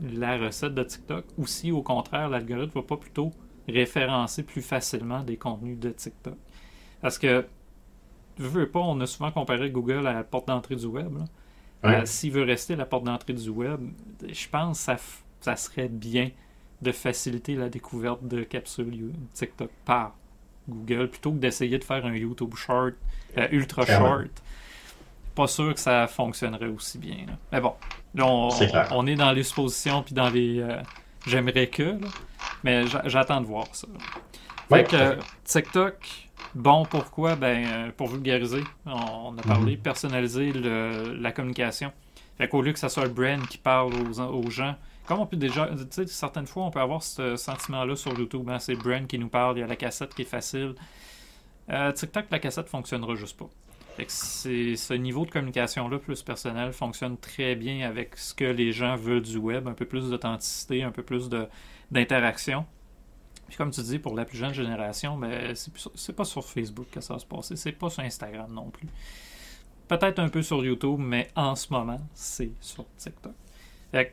la recette de TikTok ou si au contraire l'algorithme va pas plutôt référencer plus facilement des contenus de TikTok. Parce que, veux, veux pas, on a souvent comparé Google à la porte d'entrée du web. Ouais. Euh, S'il veut rester la porte d'entrée du web, je pense que ça, serait bien de faciliter la découverte de capsules TikTok par Google plutôt que d'essayer de faire un YouTube Short euh, ultra short. Pas sûr que ça fonctionnerait aussi bien. là. Mais bon, là, on, est dans les suppositions puis dans les euh, j'aimerais que, là. mais j'a- j'attends de voir ça. Ouais, Fait que euh, TikTok, bon, pourquoi? Ben, euh, pour vulgariser, on, on a parlé, personnaliser le- la communication. Fait qu'au lieu que ça soit le brand qui parle aux, aux gens, comme on peut déjà, tu sais, certaines fois, on peut avoir ce sentiment-là sur YouTube, hein, c'est le brand qui nous parle, il y a la cassette qui est facile. Euh, TikTok, la cassette fonctionnera juste pas. Ce niveau de communication-là, plus personnel, fonctionne très bien avec ce que les gens veulent du web, un peu plus d'authenticité, un peu plus d'interaction. Puis comme tu dis, pour la plus jeune génération, ben, c'est pas sur Facebook que ça va se passer, c'est pas sur Instagram non plus. Peut-être un peu sur YouTube, mais en ce moment, c'est sur TikTok. Fait que,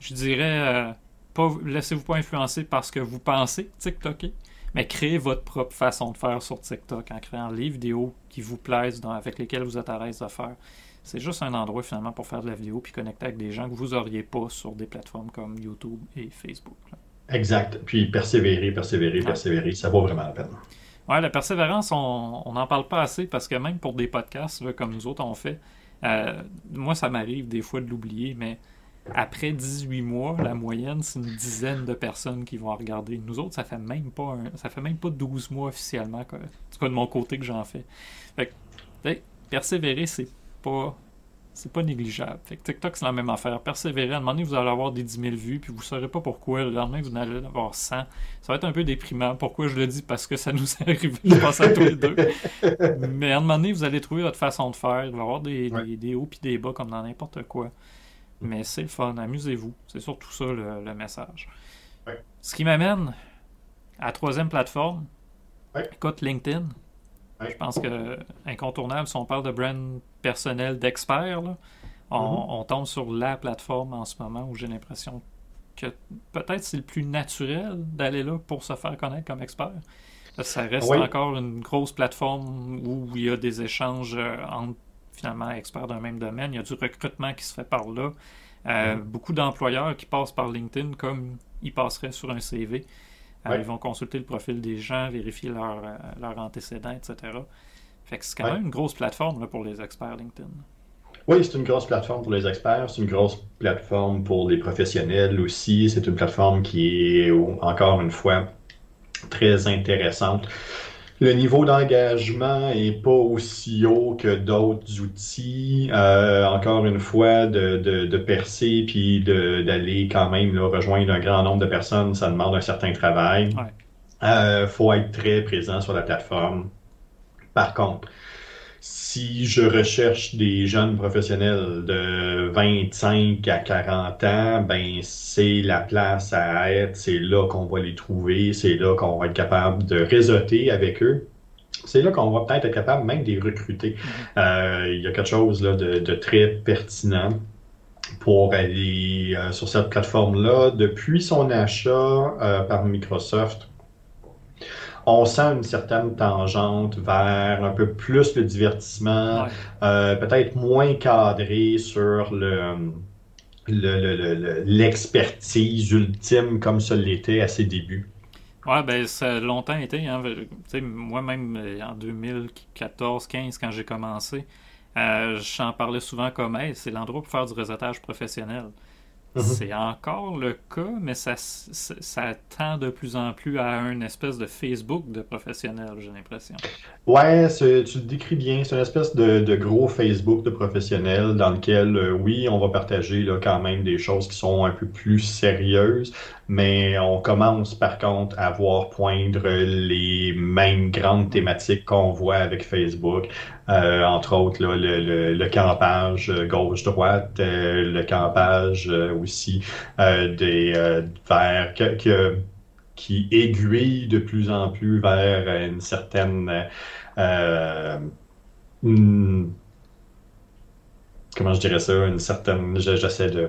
je dirais, euh, laissez-vous pas influencer parce que vous pensez TikToker, mais créez votre propre façon de faire sur TikTok en créant les vidéos qui vous plaisent, dans- avec lesquelles vous êtes à l'aise de faire. C'est juste un endroit finalement pour faire de la vidéo puis connecter avec des gens que vous auriez pas sur des plateformes comme YouTube et Facebook. là. Exact. Puis persévérer, persévérer, Ouais. persévérer, ça vaut vraiment la peine. Ouais, la persévérance, on n'en parle pas assez parce que même pour des podcasts là, comme nous autres on fait, euh, moi ça m'arrive des fois de l'oublier, mais après 18 mois, la moyenne c'est une dizaine de personnes qui vont regarder. Nous autres, ça fait même pas un- ça fait même pas 12 mois officiellement, quoi. en tout cas de mon côté que j'en fais. Fait que, persévérer, c'est pas c'est pas négligeable. Fait que TikTok, c'est la même affaire. Persévérer, à un moment donné, vous allez avoir des 10 000 vues, puis vous saurez pas pourquoi. Le lendemain, vous allez avoir 100. Ça va être un peu déprimant. Pourquoi je le dis? Parce que ça nous est arrivé, je pense à tous les deux. Mais à un moment donné, vous allez trouver votre façon de faire. Il va y avoir des, Ouais. des, des hauts puis des bas comme dans n'importe quoi. Mais c'est le fun, amusez-vous. C'est surtout ça le, le message. Ouais. Ce qui m'amène à la troisième plateforme. Ouais. Écoute, LinkedIn. Ouais. Je pense que incontournable, si on parle de brand personnel d'experts, là, on, Mhm. on tombe sur la plateforme en ce moment où j'ai l'impression que peut-être c'est le plus naturel d'aller là pour se faire connaître comme expert. Parce que ça reste encore une grosse plateforme où il y a des échanges euh, entre finalement experts d'un même domaine. Il y a du recrutement qui se fait par là. Euh. Beaucoup d'employeurs qui passent par LinkedIn comme ils passeraient sur un CV. Euh, Ouais. Ils vont consulter le profil des gens, vérifier leur, euh, leur antécédent, etc. Fait que c'est quand Ouais. même une grosse plateforme là, pour les experts LinkedIn. Oui, c'est une grosse plateforme pour les experts, c'est une grosse plateforme pour les professionnels aussi. C'est une plateforme qui est, encore une fois, très intéressante. Le niveau d'engagement est pas aussi haut que d'autres outils. Euh, encore une fois, de, de, de percer puis de- d'aller quand même là, rejoindre un grand nombre de personnes, ça demande un certain travail. Ouais. Il faut être très présent sur la plateforme. Par contre, si je recherche des jeunes professionnels de 25 à 40 ans, ben c'est la place à être, c'est là qu'on va les trouver, c'est là qu'on va être capable de réseauter avec eux. C'est là qu'on va peut-être être capable même de les recruter. Mm-hmm. Euh, il y a quelque chose là, de, très pertinent pour aller euh, sur cette plateforme-là. Depuis son achat euh, par Microsoft, on sent une certaine tangente vers un peu plus le divertissement, euh, peut-être moins cadré sur le l'expertise ultime comme ça l'était à ses débuts. Ouais, ben ça a longtemps été. Hein, Moi-même, euh, en 2014-15, quand j'ai commencé, euh, j'en parlais souvent comme hey, c'est l'endroit pour faire du réseautage professionnel. Mhm. C'est encore le cas, mais ça, ça, tend de plus en plus à un espèce de Facebook de professionnels, j'ai l'impression. Ouais, tu le décris bien. C'est une espèce de, gros Facebook de professionnels dans lequel, euh, oui, on va partager là, quand même des choses qui sont un peu plus sérieuses, mais on commence par contre à voir poindre les mêmes grandes thématiques qu'on voit avec Facebook. Euh, entre autres, là, le, le, campage gauche-droite, euh, le campage euh, aussi des vers que, qui aiguille de plus en plus vers une certaine comment je dirais ça, une certaine. J'essaie de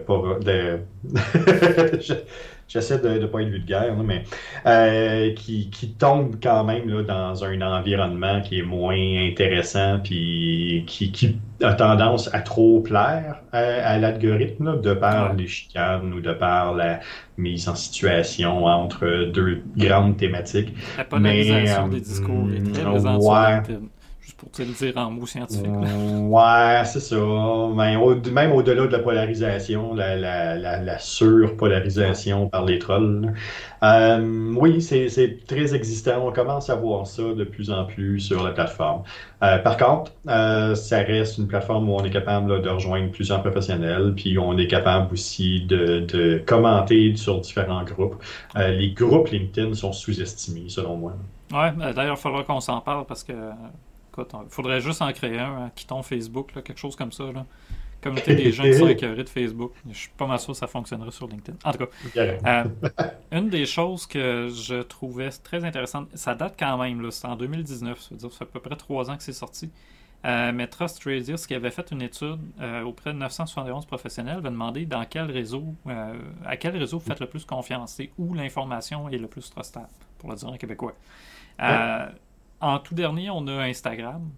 j'essaie de ne pas être vulgaire, mais euh, qui, qui, tombe quand même là, dans un environnement qui est moins intéressant, puis qui, qui a tendance à trop plaire à, l'algorithme, de par les chicanes ou de par la mise en situation entre deux grandes thématiques. La polarisation mais, des discours est très ouais, pour te le dire en mots scientifiques. Ouais, c'est ça. même au-delà de la polarisation, la, la, la, surpolarisation par les trolls. Euh, oui, c'est très existant. On commence à voir ça de plus en plus sur la plateforme. Euh, par contre, euh, ça reste une plateforme où on est capable de rejoindre plusieurs professionnels, puis on est capable aussi de, de commenter sur différents groupes. les groupes LinkedIn sont sous-estimés, selon moi. Ouais, d'ailleurs, il faudra qu'on s'en parle parce que il faudrait juste en créer un, hein, quittons Facebook, quelque chose comme ça. Là. Communauté des gens qui sont écœurés de Facebook. Je suis pas mal sûr que ça fonctionnerait sur LinkedIn. En tout cas, euh, une des choses que je trouvais très intéressante, ça date quand même, c'est en 2019, ça veut dire ça fait à peu près trois ans que c'est sorti. Euh, mais Trust Radius, qui avait fait une étude euh, auprès de 971 professionnels, avait demandé dans quel réseau, à quel réseau vous faites le plus confiance, c'est où l'information est le plus trustable, pour le dire en québécois en tout dernier, on a Instagram.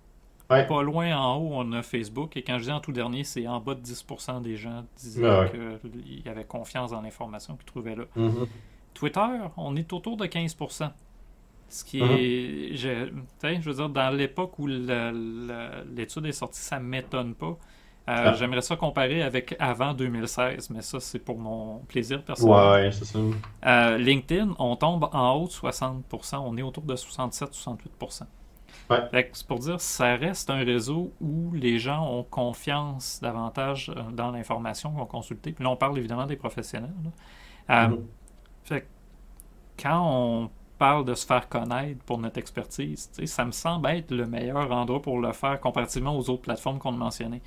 Pas loin en haut, on a Facebook. Et quand je dis en tout dernier, c'est en bas de 10% des gens disaient ah qu'ils avaient confiance dans l'information qu'ils trouvaient là. Mm-hmm. Twitter, on est autour de 15%. Ce qui mm-hmm. est. Je, je veux dire, dans l'époque où l'étude est sortie, ça ne m'étonne pas. Euh, ah. J'aimerais ça comparer avec avant 2016, mais ça, c'est pour mon plaisir personnel. Ouais, c'est ça. Euh, LinkedIn, on tombe en haut de 60%, on est autour de 67-68%. Ouais. C'est pour dire, ça reste un réseau où les gens ont confiance davantage euh, dans l'information qu'on consulter. Puis là, on parle évidemment des professionnels. Mm-hmm. fait, quand on parle de se faire connaître pour notre expertise, ça me semble être le meilleur endroit pour le faire comparativement aux autres plateformes qu'on a mentionnées.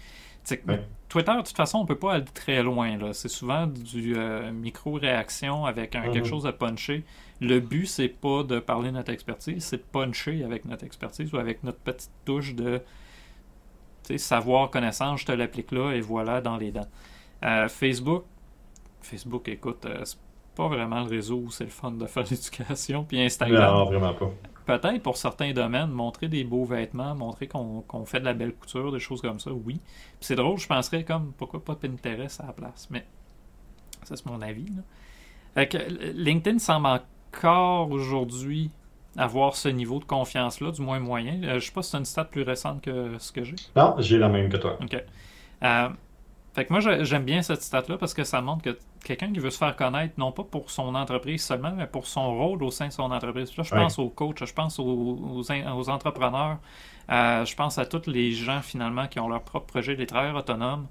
Twitter, de toute façon, on peut pas aller très loin. C'est souvent du euh, micro-réaction avec un, quelque mhm. chose de punché. Le but, c'est pas de parler de notre expertise, c'est de puncher avec notre expertise ou avec notre petite touche de savoir, connaissance, je te l'applique là et voilà dans les dents. Euh, Facebook, Facebook, écoute, euh, c'est pas vraiment le réseau où c'est le fun de faire l'éducation. Puis Instagram. Non, vraiment pas peut-être pour certains domaines, montrer des beaux vêtements, montrer qu'on fait de la belle couture, des choses comme ça, oui. c'est drôle, je penserais comme pourquoi pas Pinterest à la place. Mais ça, c'est mon avis. LinkedIn semble encore aujourd'hui avoir ce niveau de confiance-là, du moins moyen. Euh, je sais pas si c'est une stat plus récente que ce que j'ai. Non, j'ai la même que toi. OK. Euh, fait que moi, j'aime bien cette stat-là parce que ça montre que quelqu'un qui veut se faire connaître, non pas pour son entreprise seulement, mais pour son rôle au sein de son entreprise. là, je pense aux coachs, je pense aux, aux, entrepreneurs, euh, je pense à tous les gens finalement qui ont leur propre projet, les travailleurs autonomes.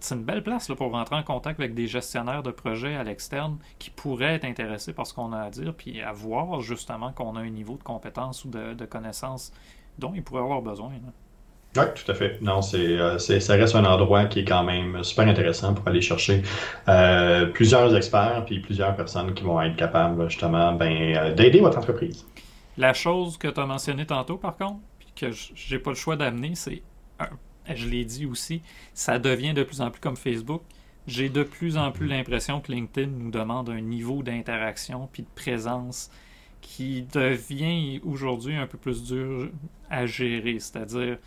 c'est une belle place là, pour rentrer en contact avec des gestionnaires de projets à l'externe qui pourraient être intéressés par ce qu'on a à dire, puis à voir justement qu'on a un niveau de compétence ou de, de connaissance dont ils pourraient avoir besoin. Oui, tout à fait. Non, euh, c'est, ça reste un endroit qui est quand même super intéressant pour aller chercher euh, plusieurs experts puis plusieurs personnes qui vont être capables justement ben, euh, d'aider votre entreprise. La chose que tu as mentionnée tantôt, par contre, puis que j'ai pas le choix d'amener, c'est, je l'ai dit aussi, ça devient de plus en plus comme Facebook. J'ai de plus en plus l'impression que LinkedIn nous demande un niveau d'interaction puis de présence qui devient aujourd'hui un peu plus dur à gérer. C'est-à-dire,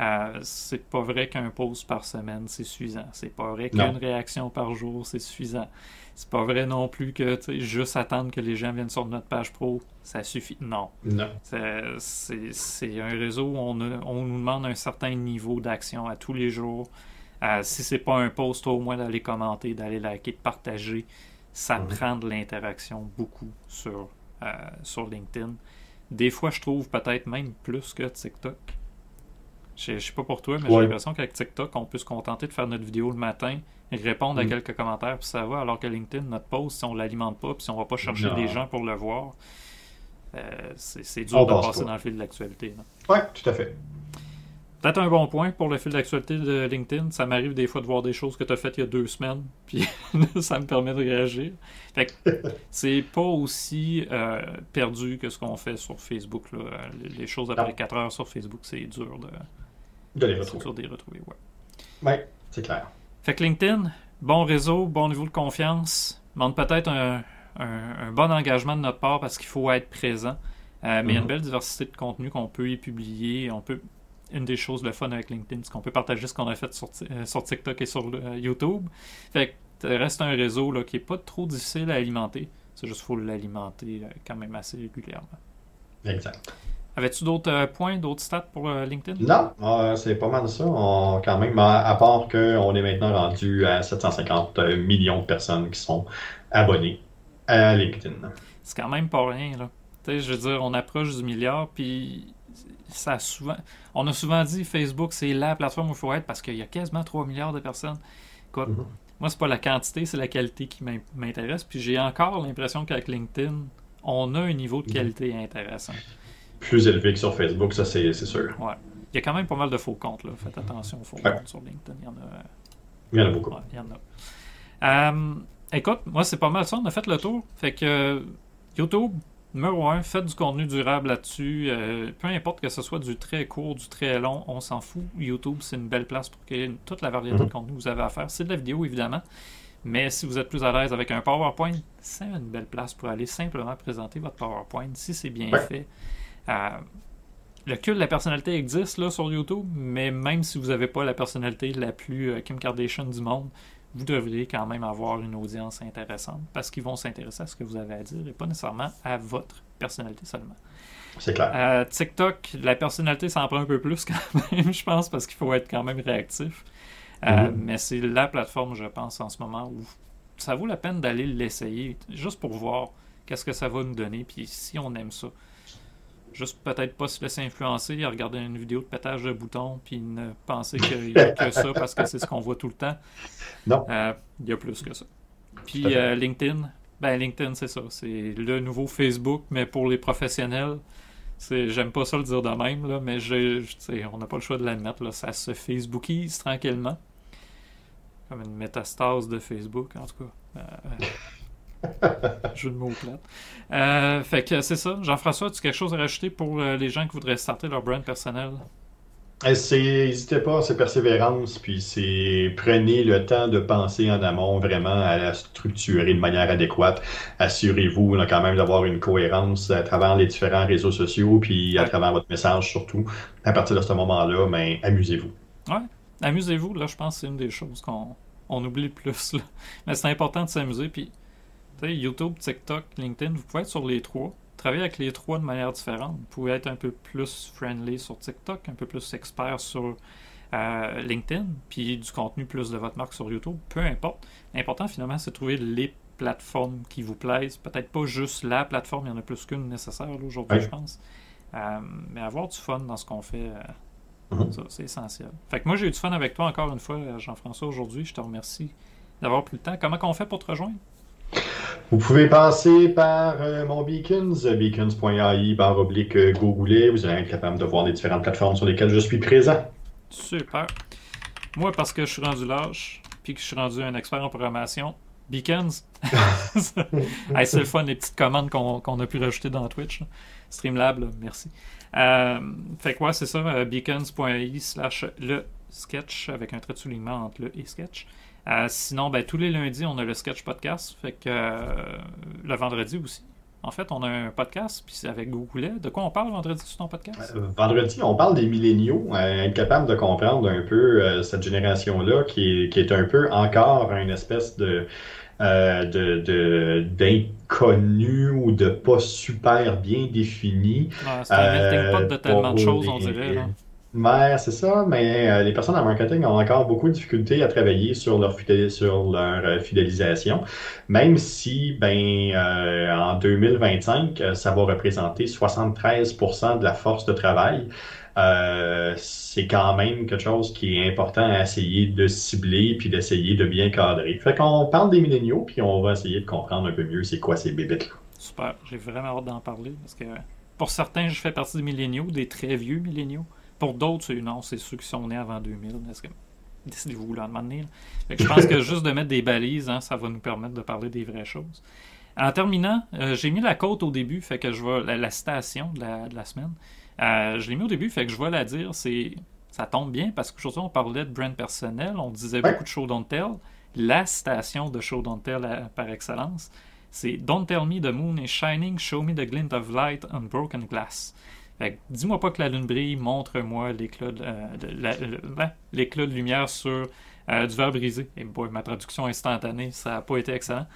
euh, c'est pas vrai qu'un post par semaine, c'est suffisant. C'est pas vrai qu'une réaction par jour, c'est suffisant. C'est pas vrai non plus que juste attendre que les gens viennent sur notre page pro, ça suffit. Non. Non. C'est un réseau où on, on, nous demande un certain niveau d'action à tous les jours. Euh, si c'est pas un post, au moins d'aller commenter, d'aller liker, de partager. Ça prend de l'interaction beaucoup sur, euh, sur LinkedIn. Des fois, je trouve peut-être même plus que TikTok. Je, ne sais pas pour toi, mais j'ai l'impression qu'avec TikTok, on peut se contenter de faire notre vidéo le matin, répondre à mm. quelques commentaires, puis ça va. Alors que LinkedIn, notre post, si on l'alimente pas, puis si on va pas chercher des gens pour le voir, euh, c'est dur de passer dans le fil de l'actualité. Oui, tout à fait. Peut-être un bon point pour le fil d'actualité de LinkedIn. Ça m'arrive des fois de voir des choses que tu as faites il y a deux semaines, puis ça me permet de réagir. Fait c'est pas aussi euh, perdu que ce qu'on fait sur Facebook. Les choses après 4 heures sur Facebook, c'est dur de, de les retrouver. De les retrouver ouais. Ouais, c'est clair. Fait que LinkedIn, bon réseau, bon niveau de confiance, demande peut-être un, bon engagement de notre part parce qu'il faut être présent. Euh, mais il y a une mm-hmm. belle diversité de contenu qu'on peut y publier. On peut, une des choses le fun avec LinkedIn, c'est qu'on peut partager ce qu'on a fait sur, euh, sur TikTok et sur euh, YouTube. Fait que reste un réseau là, qui n'est pas trop difficile à alimenter. C'est juste qu'il faut l'alimenter quand même assez régulièrement. Exact. Avais-tu d'autres euh, points, d'autres stats pour euh, LinkedIn? Non, ah, c'est pas mal ça. quand même, à part qu'on est maintenant rendu à 750 euh, millions de personnes qui sont abonnées à LinkedIn. C'est quand même pas rien, là. je veux dire, on approche du milliard, puis ça souvent. On a souvent dit Facebook, c'est la plateforme où il faut être parce qu'il y a quasiment 3 milliards de personnes. Écoute, mm-hmm. moi, c'est pas la quantité, c'est la qualité qui m'intéresse. Puis j'ai encore l'impression qu'avec LinkedIn, on a un niveau de mm-hmm. qualité intéressant plus élevé que sur Facebook, ça c'est sûr. Ouais. Il y a quand même pas mal de faux comptes. Là. Faites attention aux faux comptes sur LinkedIn. Il y en a. Il y en a beaucoup. il y en a. Euh, écoute, moi c'est pas mal ça. On a fait le tour. Fait que YouTube, numéro un, faites du contenu durable là-dessus. Euh, peu importe que ce soit du très court, du très long, on s'en fout. YouTube, c'est une belle place pour qu'il toute la variété de mhm. contenu que vous avez à faire. C'est de la vidéo, évidemment. Mais si vous êtes plus à l'aise avec un PowerPoint, c'est une belle place pour aller simplement présenter votre PowerPoint si c'est bien fait. Euh, le culte de la personnalité existe là sur YouTube, mais même si vous n'avez pas la personnalité la plus euh, Kim Kardashian du monde, vous devriez quand même avoir une audience intéressante parce qu'ils vont s'intéresser à ce que vous avez à dire et pas nécessairement à votre personnalité seulement. C'est clair. Euh, TikTok, la personnalité s'en prend un peu plus quand même, je pense, parce qu'il faut être quand même réactif. Mm-hmm. Mais c'est la plateforme, je pense, en ce moment où ça vaut la peine d'aller l'essayer, juste pour voir qu'est-ce que ça va nous donner, puis si on aime ça juste peut-être pas se laisser influencer, regarder une vidéo de pétage de boutons, puis ne penser qu'il n'y a que ça parce que c'est ce qu'on voit tout le temps. Non. Euh, il y a plus que ça. Puis euh, LinkedIn, ben LinkedIn, c'est ça. C'est le nouveau Facebook, mais pour les professionnels. J'aime pas ça le dire de même, là, mais on n'a pas le choix de l'admettre. Ça se Facebookise tranquillement. Comme une métastase de Facebook, en tout cas. Euh, Jeu de mots plate. Euh, fait que c'est ça. Jean-François, tu as quelque chose à rajouter pour euh, les gens qui voudraient starter leur brand personnel? Eh, n'hésitez pas, c'est persévérance, puis c'est prenez le temps de penser en amont vraiment à la structurer de manière adéquate. Assurez-vous quand même d'avoir une cohérence à travers les différents réseaux sociaux, puis à travers votre message surtout. À partir de ce moment-là, ben, amusez-vous. Ouais, amusez-vous. Là, je pense que c'est une des choses qu'on on oublie le plus. Mais c'est important de s'amuser, puis YouTube, TikTok, LinkedIn, vous pouvez être sur les trois. Travailler avec les trois de manière différente. Vous pouvez être un peu plus friendly sur TikTok, un peu plus expert sur euh, LinkedIn, puis du contenu plus de votre marque sur YouTube. Peu importe. L'important finalement, c'est de trouver les plateformes qui vous plaisent. Peut-être pas juste la plateforme, il y en a plus qu'une nécessaire aujourd'hui, je pense. Euh, mais avoir du fun dans ce qu'on fait, euh, Mhm. Ça, c'est essentiel. Fait que moi, j'ai eu du fun avec toi encore une fois, Jean-François, aujourd'hui. Je te remercie d'avoir pris le temps. Comment on fait pour te rejoindre? Vous pouvez passer par euh, mon Beacons, beacons.ai, barre oblique euh. Vous allez être capable de voir les différentes plateformes sur lesquelles je suis présent. Super. Moi, parce que je suis rendu lâche, puis que je suis rendu un expert en programmation, Beacons. C'est le fun, les petites commandes qu'on a pu rajouter dans Twitch. Streamlab, merci. Euh, fait que ouais, c'est ça, beacons.ai slash le sketch avec un trait de soulignement entre le et sketch. Euh, sinon, ben, tous les lundis, on a le sketch podcast. Fait que euh, le vendredi aussi. En fait, on a un podcast, puis c'est avec Google. De quoi on parle vendredi sur ton podcast? Euh, Vendredi, on parle des milléniaux, être capable de comprendre un peu cette génération-là qui est, qui est un peu encore une espèce de euh, de, de- d'inconnu ou de pas super bien défini. Ouais, c'est un melting pot de tellement de choses, on dirait. Là. Ouais, c'est ça, mais euh, les personnes en marketing ont encore beaucoup de difficultés à travailler sur leur, euh, fidélisation, même si, ben, euh, en 2025, euh, ça va représenter 73% de la force de travail. C'est quand même quelque chose qui est important à essayer de cibler puis d'essayer de bien cadrer. Fait qu'on parle des milléniaux puis on va essayer de comprendre un peu mieux c'est quoi ces bébites-là. Super, j'ai vraiment hâte d'en parler parce que pour certains, je fais partie des milléniaux, des très vieux milléniaux. Pour d'autres, c'est non, c'est ceux qui sont nés avant 2000. Est-ce que décidez-vous là, là. Fait que je pense que juste de mettre des balises, hein, ça va nous permettre de parler des vraies choses. En terminant, euh, j'ai mis la côte au début, fait que je vais la, la citation de la, de la semaine. Euh, je l'ai mis au début, fait que je vais la dire. C'est ça tombe bien parce qu'aujourd'hui on parlait de brand personnel, on disait Ouais. beaucoup de show don't tell. La citation de show don't tell euh, par excellence, c'est Don't tell me the moon is shining, show me the glint of light on broken glass. Fait que dis-moi pas que la lune brille, montre-moi l'éclat de, euh, de- l'éclat de lumière sur euh, du verre brisé. Et boy, ma traduction instantanée, ça n'a pas été excellent.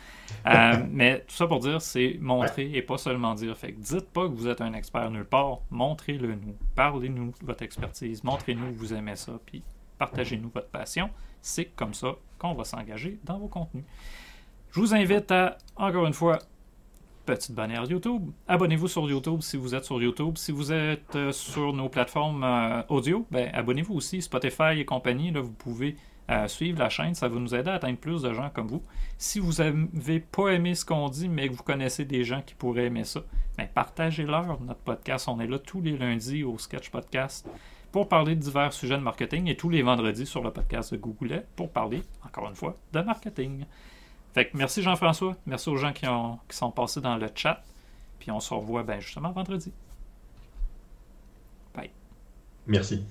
Euh, mais tout ça pour dire, c'est montrer et pas seulement dire. Fait que dites pas que vous êtes un expert nulle part, montrez-le nous. Parlez-nous de votre expertise, montrez-nous que vous aimez ça, puis partagez-nous votre passion. C'est comme ça qu'on va s'engager dans vos contenus. Je vous invite à, encore une fois, petite bannière YouTube. Abonnez-vous sur YouTube si vous êtes sur YouTube. Si vous êtes euh, sur nos plateformes euh, audio, ben, abonnez-vous aussi. Spotify et compagnie, là, vous pouvez euh, suivre la chaîne. Ça va nous aider à atteindre plus de gens comme vous. Si vous n'avez pas aimé ce qu'on dit, mais que vous connaissez des gens qui pourraient aimer ça, ben, partagez-leur notre podcast. On est là tous les lundis au Sketch Podcast pour parler de divers sujets de marketing et tous les vendredis sur le podcast de Google pour parler, encore une fois, de marketing. Fait que merci Jean-François, merci aux gens qui, ont, qui sont passés dans le chat, puis on se revoit ben, justement vendredi. Merci.